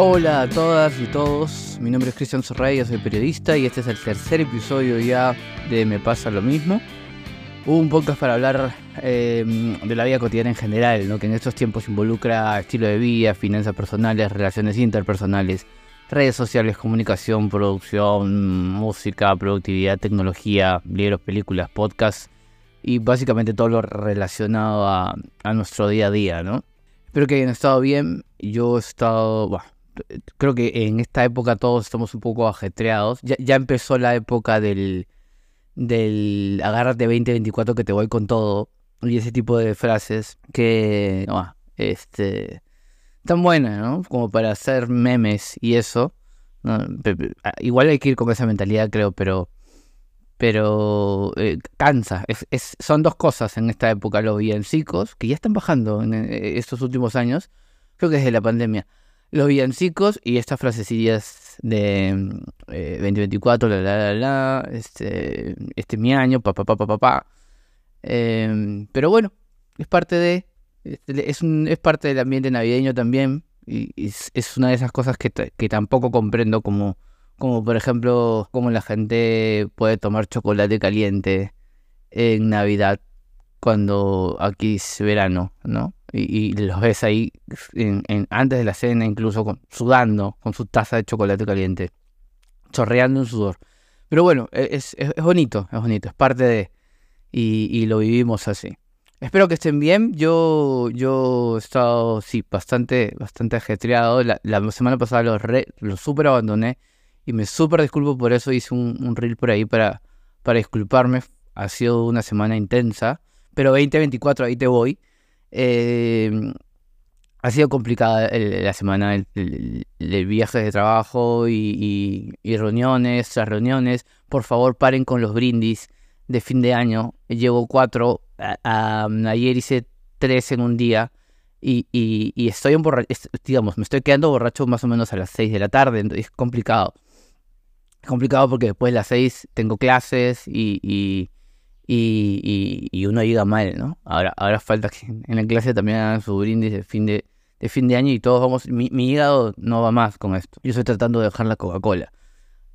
Hola a todas y todos, mi nombre es Cristian Sorrey, soy periodista y este es el tercer episodio ya de Me pasa lo mismo. Un podcast para hablar em, de la vida cotidiana en general, ¿no? que en estos tiempos involucra estilo de vida, finanzas personales, relaciones interpersonales, redes sociales, comunicación, producción, música, productividad, tecnología, libros, películas, podcasts y básicamente todo lo relacionado a, nuestro día a día. ¿no? Espero que hayan estado bien. Yo he estado, creo que en esta época todos estamos un poco ajetreados. Ya, empezó la época del, del agárrate 2024 que te voy con todo. Y ese tipo de frases que, no, este, tan buenas, ¿no? Como para hacer memes y eso. Igual hay que ir con esa mentalidad, creo, pero, pero eh, cansa. Son dos cosas en esta época, los villancicos, que ya están bajando en eh, estos últimos años, creo que desde la pandemia los villancicos y estas frasecillas de 2024, eh, la, la, la, la, este, este es mi año, papá, papá, papá. Eh, pero bueno, es parte de, es, un, es parte del ambiente navideño también y, es, una de esas cosas que, que tampoco comprendo como, como por ejemplo, cómo la gente puede tomar chocolate caliente en Navidad cuando aquí es verano, ¿no? Y, los ves ahí en, antes de la cena, incluso sudando con su taza de chocolate caliente, chorreando en sudor. Pero bueno, e, es, es, bonito, es bonito, es parte de... Y, lo vivimos así. Espero que estén bien. Yo, yo he estado, sí, bastante, bastante ajetreado. La, semana pasada lo, re, lo super abandoné y me súper disculpo por eso. Hice un, un reel por ahí para, para disculparme. Ha sido una semana intensa pero 2024 ahí te voy. Eh, ha sido complicada la semana, el, viaje de trabajo y, reuniones tras reuniones. Por favor, paren con los brindis de fin de año. Llevo cuatro, ayer hice tres en un día y, estoy en digamos, me estoy quedando borracho más o menos a las seis de la tarde, es complicado. Es complicado porque después de las seis tengo clases y, y, uno llega mal, ¿no? Ahora, ahora falta que en la clase también hagan su brindis de fin de fin de año y todos vamos, mi, hígado no va más con esto. Yo estoy tratando de dejar la Coca-Cola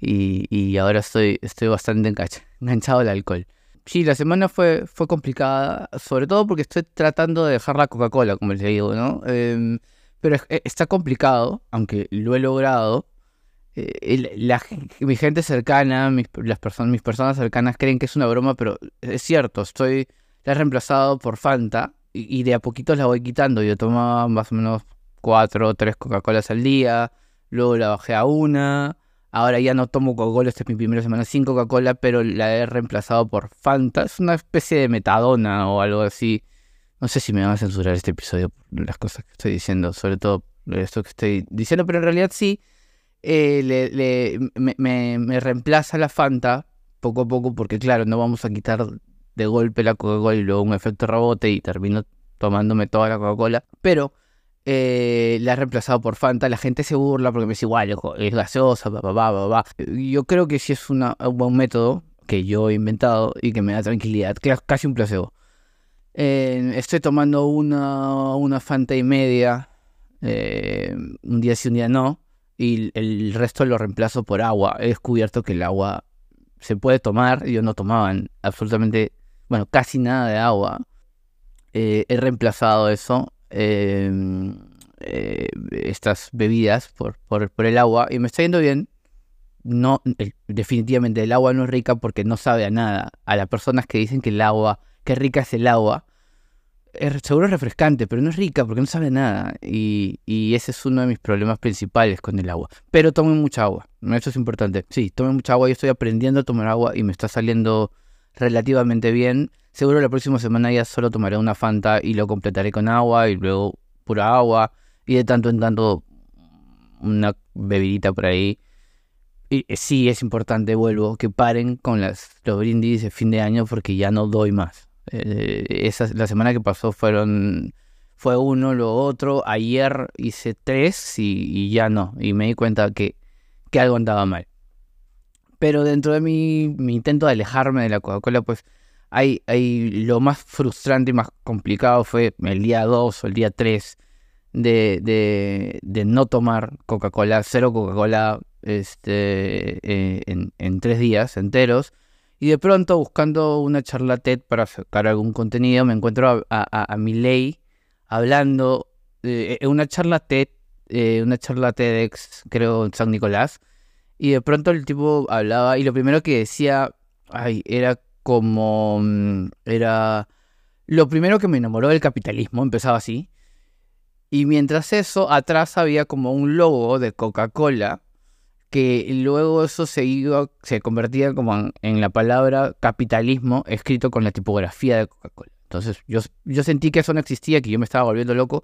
y, ahora estoy, estoy bastante enganchado al alcohol. Sí, la semana fue, fue complicada, sobre todo porque estoy tratando de dejar la Coca-Cola, como les digo, ¿no? Em, pero está complicado, aunque lo he logrado, eh, mi gente cercana, mis, personas, mis personas cercanas creen que es una broma, pero es cierto, estoy, la he reemplazado por Fanta y, de a poquito la voy quitando. Yo tomaba más o menos cuatro o tres Coca-Colas al día, luego la bajé a una, ahora ya no tomo Coca-Cola, esta es mi primera semana sin Coca-Cola, pero la he reemplazado por Fanta, es una especie de metadona o algo así. No sé si me van a censurar este episodio por las cosas que estoy diciendo, sobre todo esto que estoy diciendo, pero en realidad sí eh, le, me, reemplaza la Fanta poco a poco, porque claro, no vamos a quitar de golpe la Coca-Cola y luego un efecto rebote y termino tomándome toda la Coca-Cola. Pero eh, la ha reemplazado por Fanta. La gente se burla porque me dice, igual, es gaseosa, va, Yo creo que sí es un buen método que yo he inventado y que me da tranquilidad, casi un placebo. Eh, estoy tomando una, una Fanta y media, un día sí, un día no y el resto lo reemplazo por agua. He descubierto que el agua se puede tomar. Yo no tomaba absolutamente, bueno, casi nada de agua. Eh, he reemplazado eso, em, eh, estas bebidas, por, por, el agua y me está yendo bien. No, definitivamente el agua no es rica porque no sabe a nada. A las personas que dicen que el agua, que rica es el agua, es, seguro es refrescante, pero no es rica porque no sabe nada. Y, ese es uno de mis problemas principales con el agua. Pero tomen mucha agua, eso es importante. Sí, tomen mucha agua. Yo estoy aprendiendo a tomar agua y me está saliendo relativamente bien. Seguro la próxima semana ya solo tomaré una Fanta y lo completaré con agua y luego pura agua. Y de tanto en tanto una bebidita por ahí. Y eh, sí, es importante, vuelvo, que paren con las, los brindis de fin de año porque ya no doy más. Eh, esa, la semana que pasó fueron fue uno, lo otro. Ayer hice tres y, ya no. Y me di cuenta que, que algo andaba mal. Pero dentro de mi, intento de alejarme de la Coca-Cola, pues hay, lo más frustrante y más complicado fue el día 2 o el día 3 de, no tomar Coca-Cola, cero Coca-Cola este, eh, en, en, tres días enteros. Y de pronto, buscando una charla TED para sacar algún contenido, me encuentro a, a, a Miley hablando, en eh, una charla TED, eh, una charla TEDx, creo, en San Nicolás. Y de pronto el tipo hablaba, y lo primero que decía, era como mm, era lo primero que me enamoró del capitalismo, empezaba así. Y mientras eso, atrás había como un logo de Coca-Cola, que luego eso se iba, se convertía como en, la palabra capitalismo escrito con la tipografía de Coca-Cola. Entonces yo, yo sentí que eso no existía, que yo me estaba volviendo loco.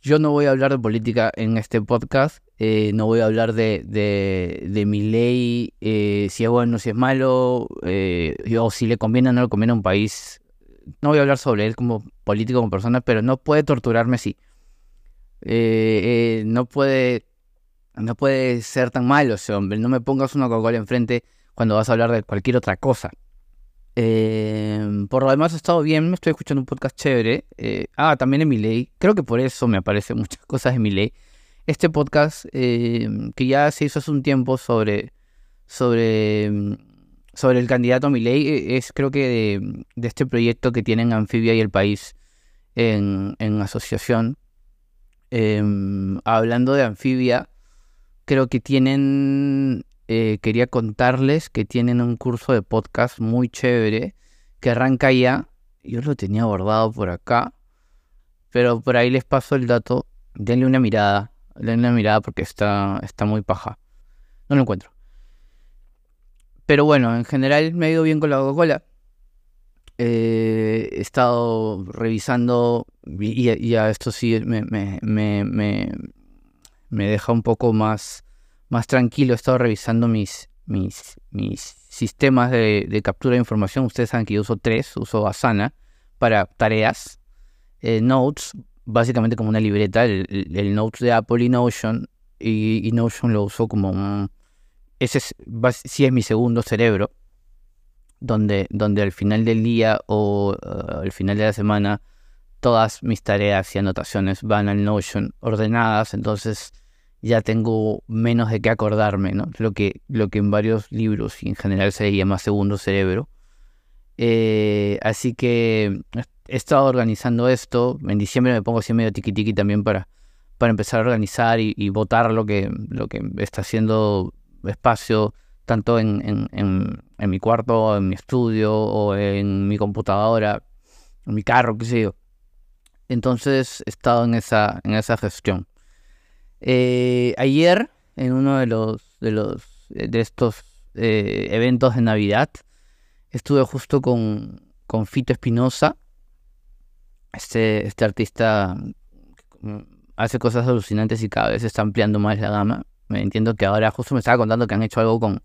Yo no voy a hablar de política en este podcast, eh, no voy a hablar de, de, mi ley, eh, si es bueno, si es malo, eh, o si le conviene o no le conviene a un país. No voy a hablar sobre él como político, como persona, pero no puede torturarme así. no puede no puede ser tan malo ese hombre. No me pongas una Coca-Cola enfrente cuando vas a hablar de cualquier otra cosa. Por lo demás, he estado bien. Me estoy escuchando un podcast chévere. ah, también en mi ley. Creo que por eso me aparecen muchas cosas en mi ley este podcast eh, que ya se hizo hace un tiempo sobre, sobre, mm, sobre el candidato Milei e, es creo que de, este proyecto que tienen Anfibia y el país en, asociación. Em, hablando de Anfibia, creo que tienen, eh, quería contarles que tienen un curso de podcast muy chévere que arranca ya. Yo lo tenía abordado por acá, pero por ahí les paso el dato. Denle una mirada denle una mirada porque está, está muy paja. No lo encuentro. Pero bueno, en general me ha ido bien con la Coca-Cola. Eh, he estado revisando y, a esto sí me, me, me, me, deja un poco más, más tranquilo. He estado revisando mis, mis, sistemas de, captura de información. Ustedes saben que yo uso tres. Uso Asana para tareas, eh, Notes, básicamente como una libreta, el, Notes de Apple y Notion, y, Notion lo uso como un... Ese es, sí es mi segundo cerebro, donde, donde al final del día o uh, al final de la semana todas mis tareas y anotaciones van al Notion ordenadas, entonces ya tengo menos de qué acordarme, ¿no? Lo que, lo que en varios libros y en general se llama segundo cerebro. Eh, así que he estado organizando esto. En diciembre me pongo así medio tiki tiki también para, para empezar a organizar y, votar lo que, lo que está haciendo espacio, tanto en, en, mi cuarto, en mi estudio, o en mi computadora, en mi carro, qué sé yo. Entonces he estado en esa, en esa gestión. Eh, ayer, en uno de los de los de estos eh, eventos de Navidad, estuve justo con, con Fito Espinosa, este, este artista hace cosas alucinantes y cada vez está ampliando más la gama. Me entiendo que ahora justo me estaba contando que han hecho algo con,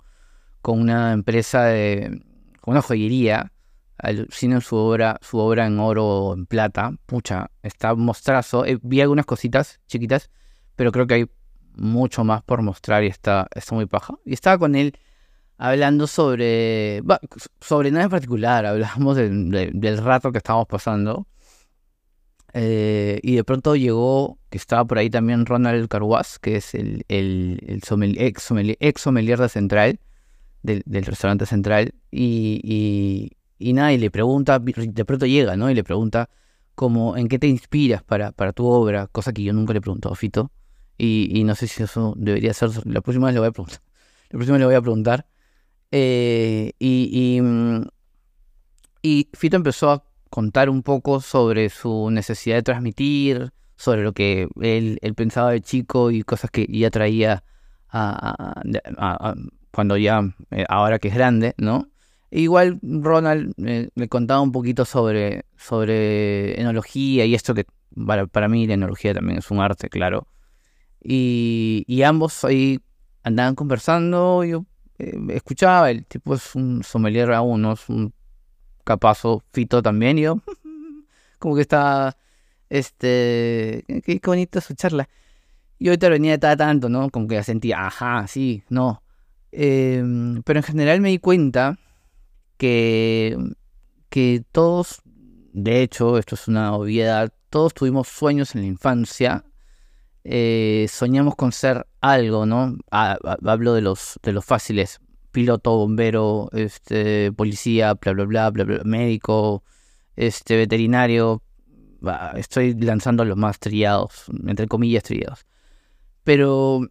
con una empresa de con una joyería alucinan su obra su obra en oro o en plata pucha está mostrazo eh, vi algunas cositas chiquitas pero creo que hay mucho más por mostrar y está, está muy paja y estaba con él hablando sobre sobre nada en particular hablamos del rato que estábamos pasando eh, y de pronto llegó, que estaba por ahí también Ronald Carwas, que es el, el, el ex, sommelier, de Central, del, restaurante Central, y, y, nada, y le pregunta, de pronto llega, ¿no? Y le pregunta como, ¿en qué te inspiras para, para tu obra? Cosa que yo nunca le pregunto a Fito, y, y no sé si eso debería ser, la próxima vez le voy a preguntar. La próxima le voy a preguntar. Eh, y, y, mm, y Fito empezó a contar un poco sobre su necesidad de transmitir, sobre lo que él, pensaba de chico y cosas que ya traía cuando ya, eh, ahora que es grande, ¿no? Igual Ronald me eh, contaba un poquito sobre, sobre enología y esto que para, mí la enología también es un arte, claro. Y, y ambos ahí andaban conversando, yo eh, escuchaba, el tipo es un sommelier aún, ¿no? Es un capazo Fito también, yo, como que está, este, qué, bonito su charla. Y hoy venía de tanto, ¿no? Como que sentía, ajá, sí, no. Em, pero en general me di cuenta que, que todos, de hecho, esto es una obviedad, todos tuvimos sueños en la infancia. Eh, soñamos con ser algo, ¿no? hablo de los, de los fáciles. Piloto, bombero, este, policía, bla, bla, bla, bla, bla médico, este, veterinario. estoy lanzando los más trillados, entre comillas trillados. Pero,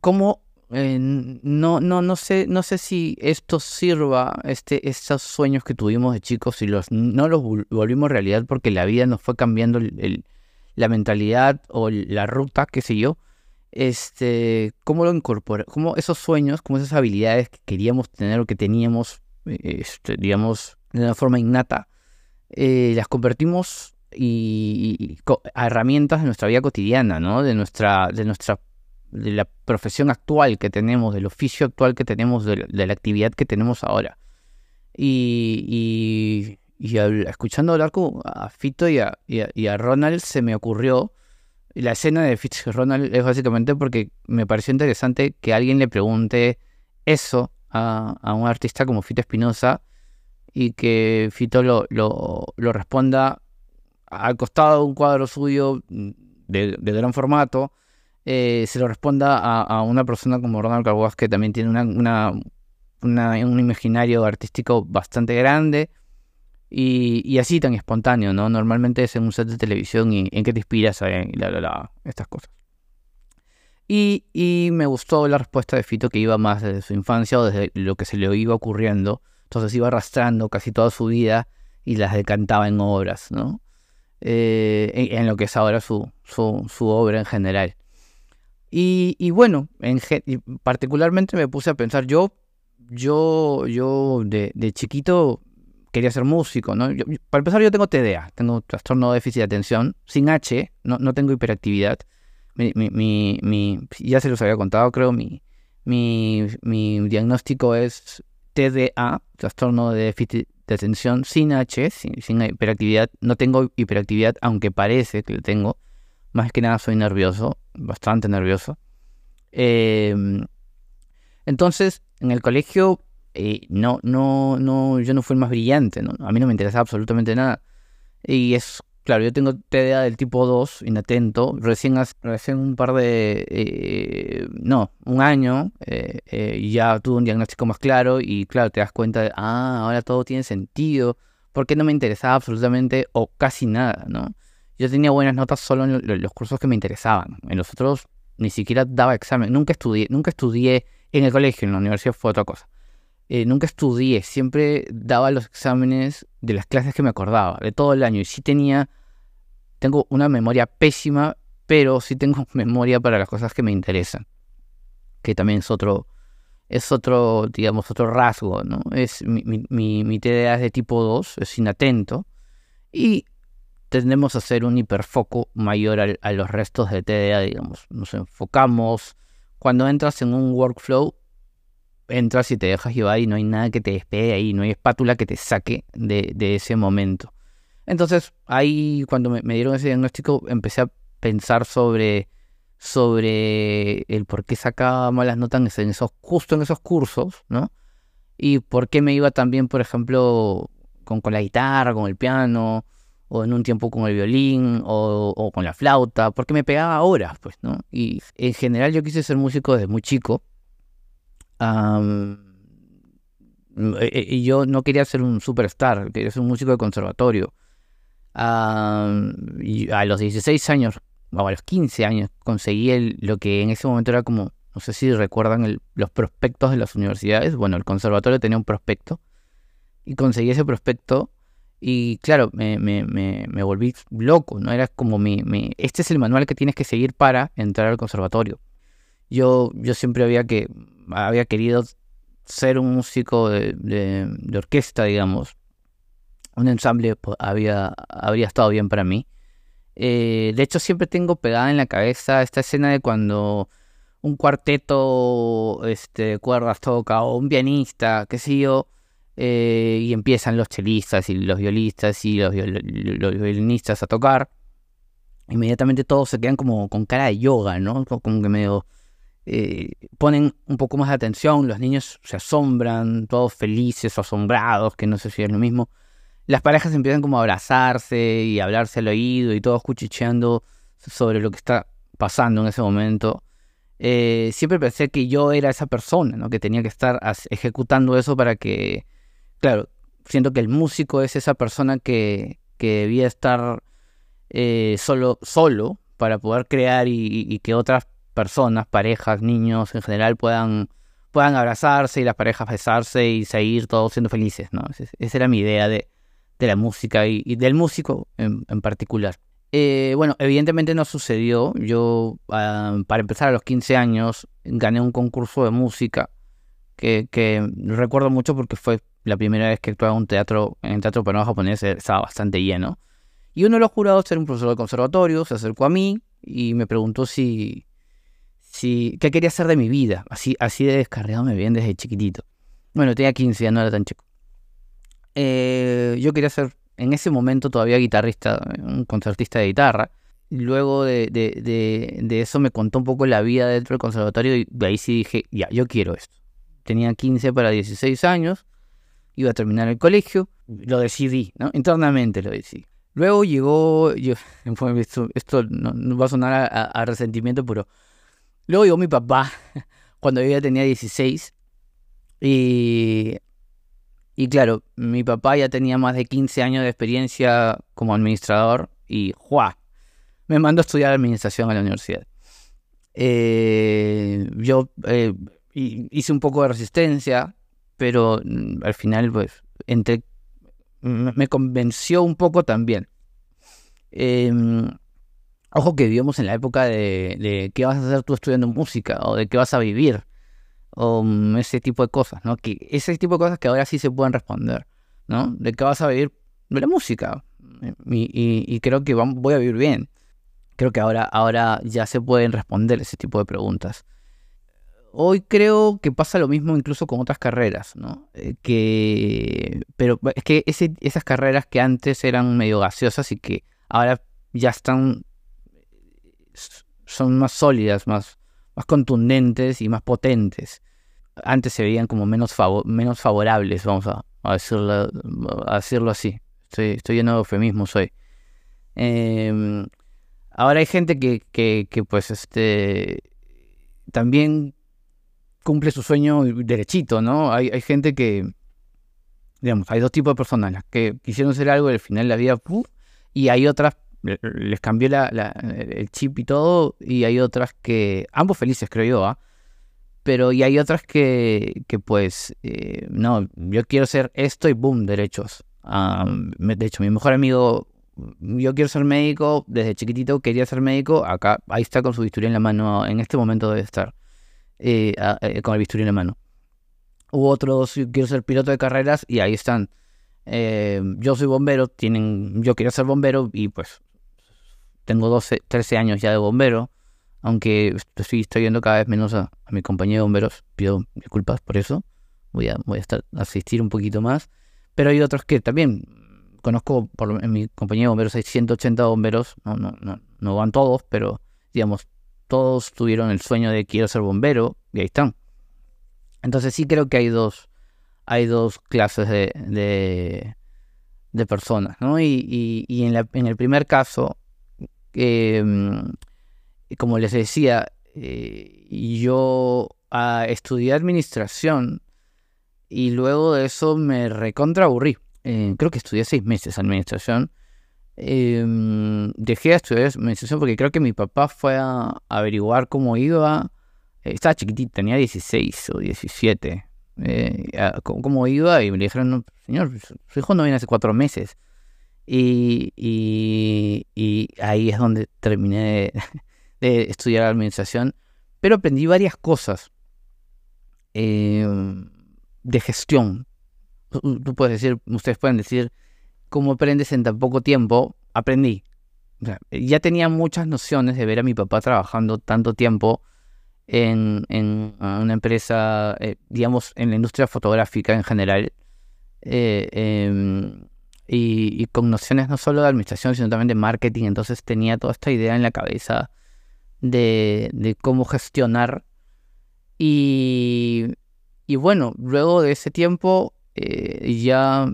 ¿cómo? Eh, no, no, no sé, no sé si esto sirva, este, estos sueños que tuvimos de chicos, y los, no los volvimos realidad porque la vida nos fue cambiando la mentalidad o la ruta, qué sé yo. Este, cómo lo incorpora, cómo esos sueños, como esas habilidades que queríamos tener o que teníamos, este, digamos, de una forma innata, eh, las convertimos y, a herramientas de nuestra vida cotidiana, ¿no? De nuestra, de nuestra, de la profesión actual que tenemos, del oficio actual que tenemos, de, la actividad que tenemos ahora. Y, y, escuchando hablar a Fito y a, y Ronald se me ocurrió, la escena de Fito y Ronald es básicamente porque me pareció interesante que alguien le pregunte eso a, un artista como Fito Espinosa y que Fito lo, lo, lo responda al costado de un cuadro suyo mm, de, gran formato, eh, se lo responda a, una persona como Ronald Carguas, que también tiene una, un imaginario artístico bastante grande y, así tan espontáneo, ¿no? Normalmente es en un set de televisión y en qué te inspiras, y estas cosas. Y, y, me gustó la respuesta de Fito que iba más desde su infancia o desde lo que se le iba ocurriendo. Entonces iba arrastrando casi toda su vida y las decantaba en obras, ¿no? Eh, en, lo que es ahora su, su, obra en general. Y, bueno, en, particularmente me puse a pensar, yo, yo, yo de, chiquito quería ser músico, ¿no? para empezar, yo tengo TDA, tengo trastorno de déficit de atención, sin H, no, no tengo hiperactividad. Ya se los había contado, creo, mi, mi, mi diagnóstico es TDA, trastorno de déficit de atención sin H, sin, hiperactividad. No tengo hiperactividad, aunque parece que lo tengo. Más que nada soy nervioso, bastante nervioso. Em, entonces, en el colegio, eh, no, no, no, yo no fui el más brillante, a mí no me interesaba absolutamente nada. Y es Claro, yo tengo TDA del tipo 2, inatento. Recién, recién un par de. Eh, no, un año eh, eh, ya tuve un diagnóstico más claro y, claro, te das cuenta de. Ah, ahora todo tiene sentido. Porque no me interesaba absolutamente o casi nada, ¿no? Yo tenía buenas notas solo en los cursos que me interesaban. En los otros ni siquiera daba examen. Nunca estudié, nunca estudié en el colegio, en la universidad fue otra cosa. Eh, nunca estudié, siempre daba los exámenes de las clases que me acordaba, de todo el año. Y sí tenía, tengo una memoria pésima, pero sí tengo memoria para las cosas que me interesan. Que también es otro, es otro, digamos, otro rasgo, ¿no? Es, mi, mi, TDA es de tipo 2, es inatento. Y tendemos a hacer un hiperfoco mayor a los restos de TDA, digamos. Nos enfocamos. Cuando entras en un workflow, entras y te dejas llevar y no hay nada que te despegue ahí, no hay espátula que te saque de, ese momento. Entonces, ahí cuando me, dieron ese diagnóstico, empecé a pensar sobre, sobre el por qué sacaba malas notas en esos, justo en esos cursos, ¿no? Y por qué me iba también, por ejemplo, con, con la guitarra, con el piano, o en un tiempo con el violín, o, o con la flauta, porque me pegaba horas, pues, ¿no? Y en general yo quise ser músico desde muy chico, e, e, y yo no quería ser un superstar, quería ser un músico de conservatorio. a los 16 años, o a los 15 años, conseguí lo que en ese momento era como, no sé si recuerdan los prospectos de las universidades. Bueno, el conservatorio tenía un prospecto y conseguí ese prospecto. Y claro, me, me, volví loco, ¿no? Era como mi, Este es el manual que tienes que seguir para entrar al conservatorio. Yo, yo siempre había que había querido ser un músico de, orquesta, digamos. Un ensamble había, habría estado bien para mí. Eh, de hecho, siempre tengo pegada en la cabeza esta escena de cuando un cuarteto este, de cuerdas toca o un pianista, qué sé yo, eh, y empiezan los chelistas y los violistas y los, violinistas a tocar. inmediatamente todos se quedan como con cara de yoga, ¿no? Como que medio eh, ponen un poco más de atención, los niños se asombran, todos felices o asombrados, que no sé si es lo mismo. Las parejas empiezan como a abrazarse y a hablarse al oído y todos cuchicheando sobre lo que está pasando en ese momento. Eh, siempre pensé que yo era esa persona, ¿no? Que tenía que estar ejecutando eso para que, claro, siento que el músico es esa persona que, que debía estar eh, solo, solo para poder crear y, que otras personas, parejas, niños en general puedan, puedan abrazarse y las parejas besarse y seguir todos siendo felices, ¿no? Esa era mi idea de, de la música y, del músico en, particular. Eh, bueno, evidentemente no sucedió. Yo, ah, para empezar a los 15 años, gané un concurso de música que, recuerdo mucho porque fue la primera vez que actuaba en un teatro, en el teatro peruano japonés, estaba bastante lleno. Y uno de los jurados era un profesor de conservatorio, se acercó a mí y me preguntó si, si qué quería hacer de mi vida. Así, así de descarriado me veían desde chiquitito. Bueno, tenía 15, ya no era tan chico. Eh, yo quería ser, en ese momento todavía guitarrista, un concertista de guitarra. Luego de, de, eso me contó un poco la vida dentro del conservatorio y de ahí sí dije, ya, yo quiero esto. Tenía 15 para 16 años, iba a terminar el colegio, lo decidí, ¿no? Internamente lo decidí. Luego llegó, esto, no, va a sonar a, resentimiento, pero luego llegó mi papá cuando yo ya tenía 16 y, y claro, mi papá ya tenía más de 15 años de experiencia como administrador y ¡juá! me mandó a estudiar administración a la universidad. Eh, yo eh, hice un poco de resistencia, pero mm, al final pues entre me convenció un poco también. Em, ojo que vivimos en la época de, qué vas a hacer tú estudiando música o de qué vas a vivir o mm, ese tipo de cosas, ¿no? Que ese tipo de cosas que ahora sí se pueden responder, ¿no? De qué vas a vivir de la música y, creo que voy a vivir bien. Creo que ahora, ahora ya se pueden responder ese tipo de preguntas. Hoy creo que pasa lo mismo incluso con otras carreras, ¿no? Eh, que, pero es que esas carreras que antes eran medio gaseosas y que ahora ya están, son más sólidas, más, más contundentes y más potentes. Antes se veían como menos, menos favorables, vamos a, decirlo, decirlo así. Estoy, lleno de eufemismos hoy. Em, ahora hay gente que, que, pues este también cumple su sueño derechito, ¿no? Hay, hay gente que, digamos, hay dos tipos de personas, las que quisieron hacer algo y al final la vida, y hay otras, les cambió el chip y todo, y hay otras que, ambos felices creo yo, ¿ah? Pero y hay otras que, pues, eh, no, yo quiero ser esto y boom, derechos. Ah, de hecho, mi mejor amigo, yo quiero ser médico, desde chiquitito quería ser médico, acá, ahí está con su bisturí en la mano, en este momento debe estar. Eh, eh, con el bisturí en la mano. Hubo otros, quiero ser piloto de carreras y ahí están. Eh, yo soy bombero, tienen, yo quería ser bombero y pues tengo 12, 13 años ya de bombero, aunque estoy, estoy viendo cada vez menos a, mi compañero de bomberos, pido disculpas por eso, voy a, voy a estar, asistir un poquito más, pero hay otros que también conozco, por, en mi compañía de bomberos hay 180 bomberos, no, no, no, no van todos, pero digamos, todos tuvieron el sueño de quiero ser bombero y ahí están. Entonces sí creo que hay dos, hay dos clases de, de, personas, ¿no? Y, y, en, la, en, el primer caso, em, como les decía, eh, yo estudié administración y luego de eso me recontra aburrí. Eh, creo que estudié seis meses administración Em, dejé de estudiar administración porque creo que mi papá fue a averiguar cómo iba. estaba chiquitito, tenía 16 o 17. Eh, cómo iba y me dijeron, señor, su hijo no viene hace cuatro meses. Y, ahí es donde terminé de, estudiar administración. Pero aprendí varias cosas em, de gestión. Tú puedes decir, ustedes pueden decir, cómo aprendes en tan poco tiempo, aprendí. ya tenía muchas nociones de ver a mi papá trabajando tanto tiempo en, una empresa, eh, digamos, en la industria fotográfica en general. Eh, em, y, con nociones no solo de administración, sino también de marketing. Entonces tenía toda esta idea en la cabeza de, cómo gestionar. Y, y, bueno, luego de ese tiempo eh, ya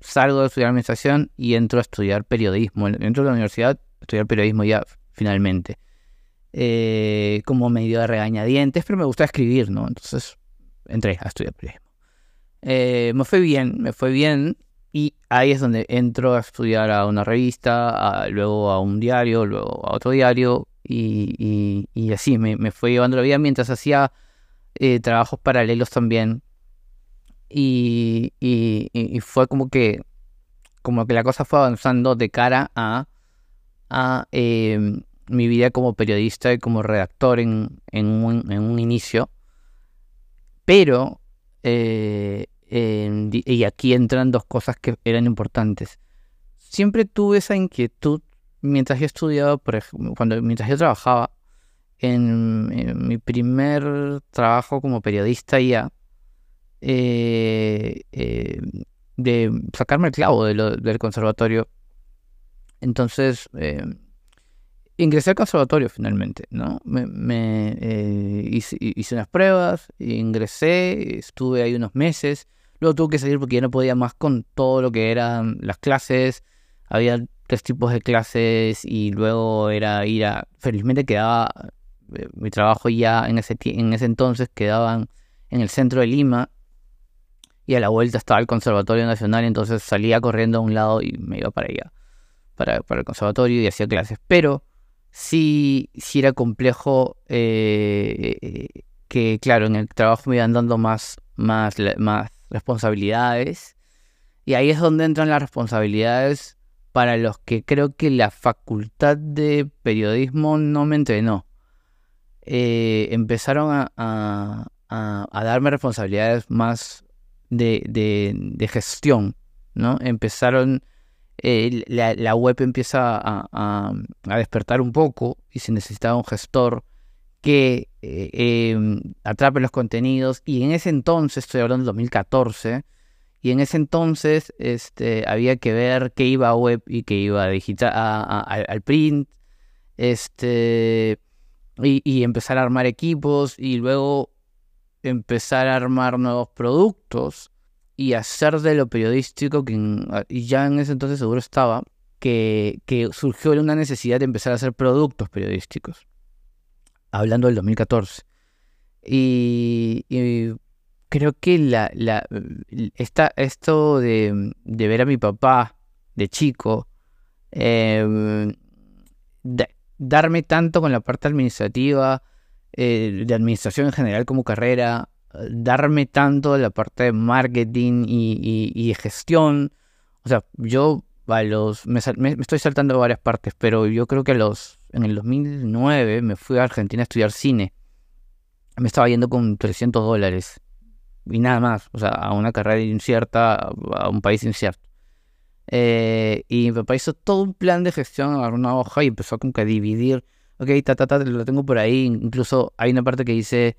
salgo de estudiar administración y entro a estudiar periodismo. Entro a la universidad estudiar periodismo ya finalmente. Eh, como medio de regañadientes, pero me gusta escribir, ¿no? Entonces entré a estudiar periodismo. Eh, me fue bien, me fue bien. Y ahí es donde entro a estudiar a una revista, luego a un diario, luego a otro diario. Y, así me, me, fue llevando la vida mientras hacía eh, trabajos paralelos también. Y, fue como que, como que la cosa fue avanzando de cara a, a em, mi vida como periodista y como redactor en, en, un, en un inicio. Pero eh, y aquí entran dos cosas que eran importantes. Siempre tuve esa inquietud mientras yo estudiaba, por ejemplo, cuando, mientras yo trabajaba en, mi primer trabajo como periodista ya, eh, eh, de sacarme el clavo del conservatorio. Entonces, eh, ingresé al conservatorio finalmente, ¿no? Me, hice, hice, unas pruebas, ingresé, estuve ahí unos meses Luego tuve que salir porque ya no podía más con todo lo que eran las clases. Había tres tipos de clases y luego era ir a... Felizmente quedaba... Eh, mi trabajo ya en ese, en ese entonces quedaban en el centro de Lima y a la vuelta estaba el Conservatorio Nacional, entonces salía corriendo a un lado y me iba para allá, para, el conservatorio y hacía clases. Pero sí, sí era complejo eh, eh, que, claro, en el trabajo me iban dando más, más, más responsabilidades. Y ahí es donde entran las responsabilidades para los que creo que la facultad de periodismo no me entrenó. Eh, empezaron a, darme responsabilidades más de, gestión, ¿no? Empezaron, eh, la, web empieza a, despertar un poco y se necesitaba un gestor que eh, em, atrape los contenidos. Y en ese entonces, estoy hablando de 2014, y en ese entonces este, había que ver qué iba a web y qué iba a digital, al print, este, y, empezar a armar equipos y luego empezar a armar nuevos productos y hacer de lo periodístico, que y ya en ese entonces seguro estaba, que, que surgió una necesidad de empezar a hacer productos periodísticos hablando del 2014. Y, creo que la, la, esto de, ver a mi papá de chico, em, darme tanto con la parte administrativa, eh, de administración en general como carrera, darme tanto la parte de marketing y, y, gestión. O sea, yo a los, me, me, estoy saltando varias partes, pero yo creo que a los en el 2009 me fui a Argentina a estudiar cine. Me estaba yendo con 300 dólares y nada más, o sea, a una carrera incierta, a un país incierto. Eh, y mi papá hizo todo un plan de gestión, agarró una hoja y empezó como que a dividir. Ok, ta, ta, ta, lo tengo por ahí. Incluso hay una parte que dice,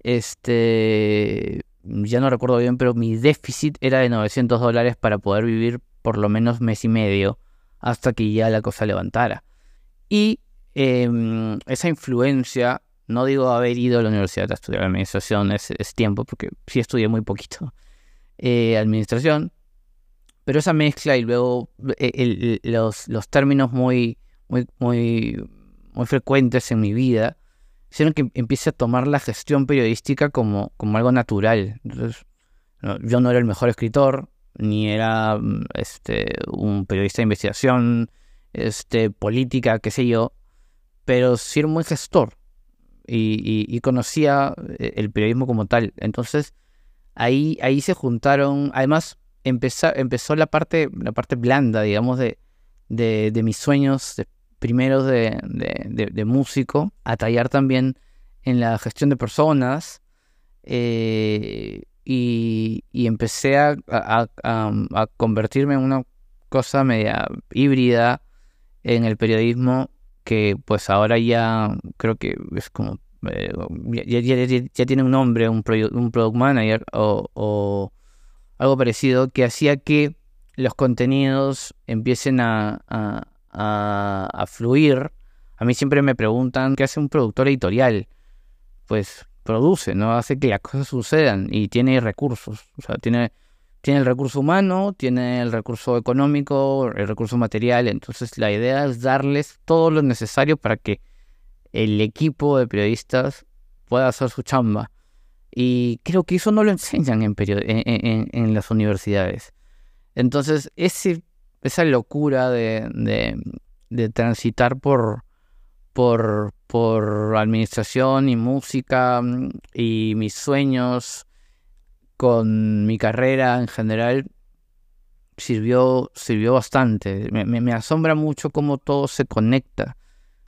este, ya no recuerdo bien, pero mi déficit era de 900 dólares para poder vivir por lo menos mes y medio hasta que ya la cosa levantara. Y Em, esa influencia, no digo haber ido a la universidad a estudiar administración, es, tiempo, porque sí estudié muy poquito eh, administración, pero esa mezcla y luego eh, los, los, términos muy, muy, muy, muy frecuentes en mi vida hicieron que empiece a tomar la gestión periodística como, como algo natural. Entonces, yo no era el mejor escritor, ni era mm, este, un periodista de investigación, este, política, qué sé yo, pero sí era muy gestor y, conocía eh, el periodismo como tal. Entonces, ahí, ahí se juntaron, además empezó, empezó la, parte, la parte blanda, digamos, de, de, mis sueños de, primeros de, de, músico, a tallar también en la gestión de personas. Eh, y, empecé a, a, convertirme en una cosa media híbrida en el periodismo que pues ahora ya creo que es como, eh, ya, tiene un nombre, un, un product manager o, algo parecido, que hacía que los contenidos empiecen a, a, fluir, a mí siempre me preguntan qué hace un productor editorial. Pues produce, ¿no? Hace que las cosas sucedan y tiene recursos. O sea, tiene, tiene el recurso humano, tiene el recurso económico, el recurso material. Entonces la idea es darles todo lo necesario para que el equipo de periodistas pueda hacer su chamba. Y creo que eso no lo enseñan en, en, en, las universidades. Entonces, ese, esa locura de, de, transitar por, por, por administración y música mm, y mis sueños con mi carrera en general sirvió, sirvió bastante. Me, asombra mucho cómo todo se conecta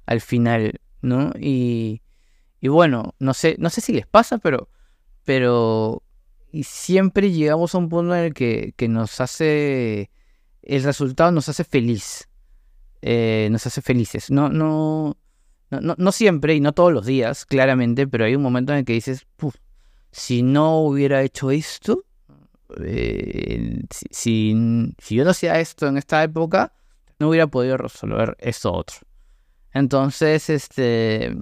al final, ¿no? Y, y bueno, no sé, no sé si les pasa, pero pero y siempre llegamos a un punto en el que, nos hace, el resultado nos hace feliz, eh, nos hace felices. No, no, no, no, siempre y no todos los días, claramente, pero hay un momento en el que dices, si no hubiera hecho esto, eh, si, si, yo no hacía esto en esta época, no hubiera podido resolver esto otro. Entonces, este,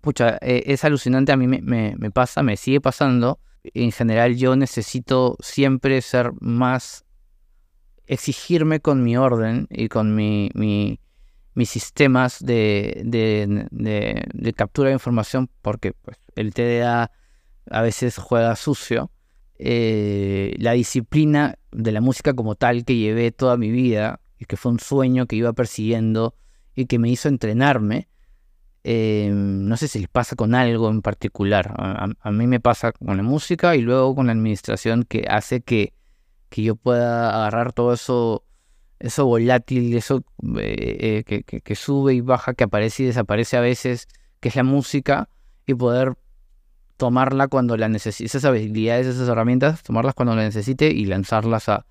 pucha, eh, es alucinante, a mí me, pasa, me sigue pasando. En general yo necesito siempre ser más, exigirme con mi orden y con mi, mis sistemas de, de, captura de información, porque pues, el TDA a veces juega sucio. Eh, la disciplina de la música como tal que llevé toda mi vida y que fue un sueño que iba persiguiendo y que me hizo entrenarme, Em, no sé si les pasa con algo en particular. A, mí me pasa con la música y luego con la administración que hace que, que yo pueda agarrar todo eso, eso volátil, eso eh, eh, que, sube y baja, que aparece y desaparece a veces, que es la música, y poder tomarla cuando la necesite, esas habilidades, esas herramientas, tomarlas cuando la necesite y lanzarlas a,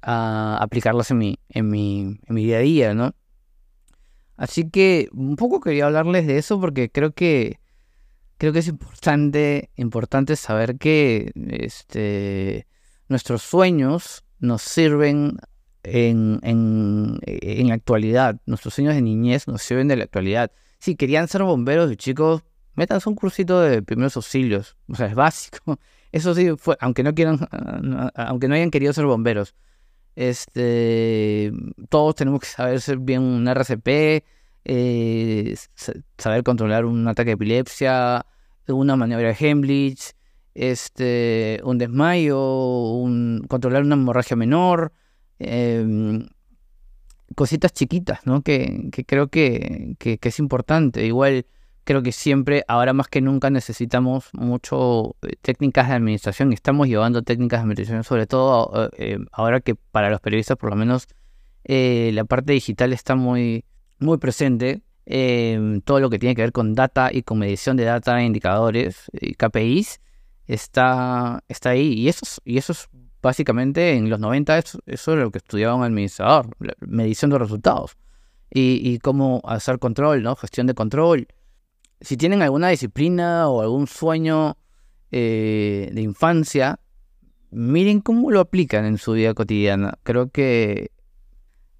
aplicarlas en mi, en, mi, en mi día a día, ¿no? Así que un poco quería hablarles de eso porque creo que creo que es importante, importante saber que este, nuestros sueños nos sirven en, en, en, la actualidad. Nuestros sueños de niñez nos sirven de la actualidad. Si querían ser bomberos de chicos, métanse un cursito de primeros auxilios. O sea, es básico. Eso sí, fue, aunque no quieran, aunque no hayan querido ser bomberos. Este, todos tenemos que saber ser bien un RCP, eh, saber controlar un ataque de epilepsia, una maniobra de Heimlich, este, un desmayo, controlar una hemorragia menor, em, cositas chiquitas, ¿no? Que, creo que, que, es importante. Igual creo que siempre, ahora más que nunca, necesitamos mucho eh, técnicas de administración. Estamos llevando técnicas de administración, sobre todo eh, eh, ahora que para los periodistas, por lo menos, la parte digital está muy, muy presente. todo lo que tiene que ver con data y con medición de data, indicadores y KPIs, está, está ahí. Y eso, es, y eso es básicamente en los 90, eso, eso es lo que estudiaba un administrador, medición de resultados. Y, y cómo hacer control, ¿no? Gestión de control si tienen alguna disciplina o algún sueño eh, de infancia, miren cómo lo aplican en su vida cotidiana. Creo que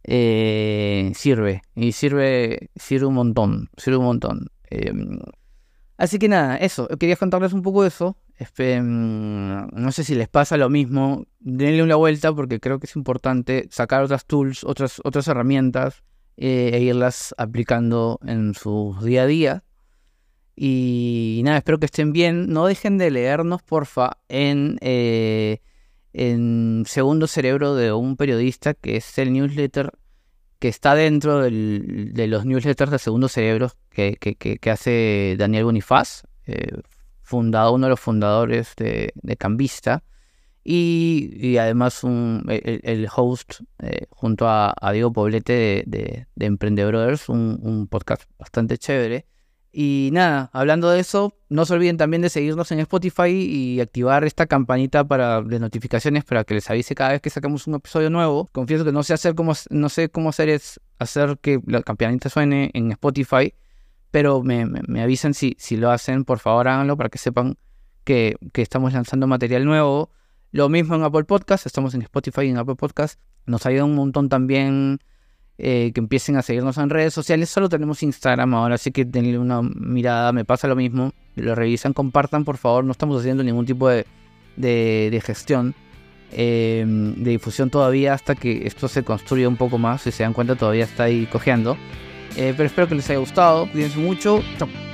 eh, sirve y sirve, sirve un montón, sirve un montón. Em, así que nada, eso, quería contarles un poco de eso. Em, no sé si les pasa lo mismo, denle una vuelta porque creo que es importante sacar otras tools, otras, otras herramientas eh, e irlas aplicando en su día a día. Y nada, espero que estén bien. No dejen de leernos, porfa, en, eh, en Segundo Cerebro de un periodista, que es el newsletter que está dentro de los newsletters de Segundo Cerebro que, que, hace Daniel Bonifaz, eh, fundado, uno de los fundadores de, Cambista. Y, además un, el, host eh, junto a, Diego Poblete de, de, de Emprendedores, un podcast bastante chévere. Y nada, hablando de eso, no se olviden también de seguirnos en Spotify y activar esta campanita para de notificaciones para que les avise cada vez que sacamos un episodio nuevo. Confieso que no sé hacer cómo, no sé cómo hacer es hacer que la campanita suene en Spotify, pero me, me, avisen si, si lo hacen, por favor háganlo para que sepan que, que estamos lanzando material nuevo. Lo mismo en Apple Podcast, estamos en Spotify y en Apple Podcast. Nos ayuda un montón también eh, que empiecen a seguirnos en redes sociales. Solo tenemos Instagram ahora, así que denle una mirada, me pasa lo mismo. Lo revisan, compartan, por favor. No estamos haciendo ningún tipo de, de, gestión, em, de difusión todavía hasta que esto se construya un poco más. Si se dan cuenta, todavía está ahí cojeando. Eh, pero espero que les haya gustado. Cuídense mucho. Chao.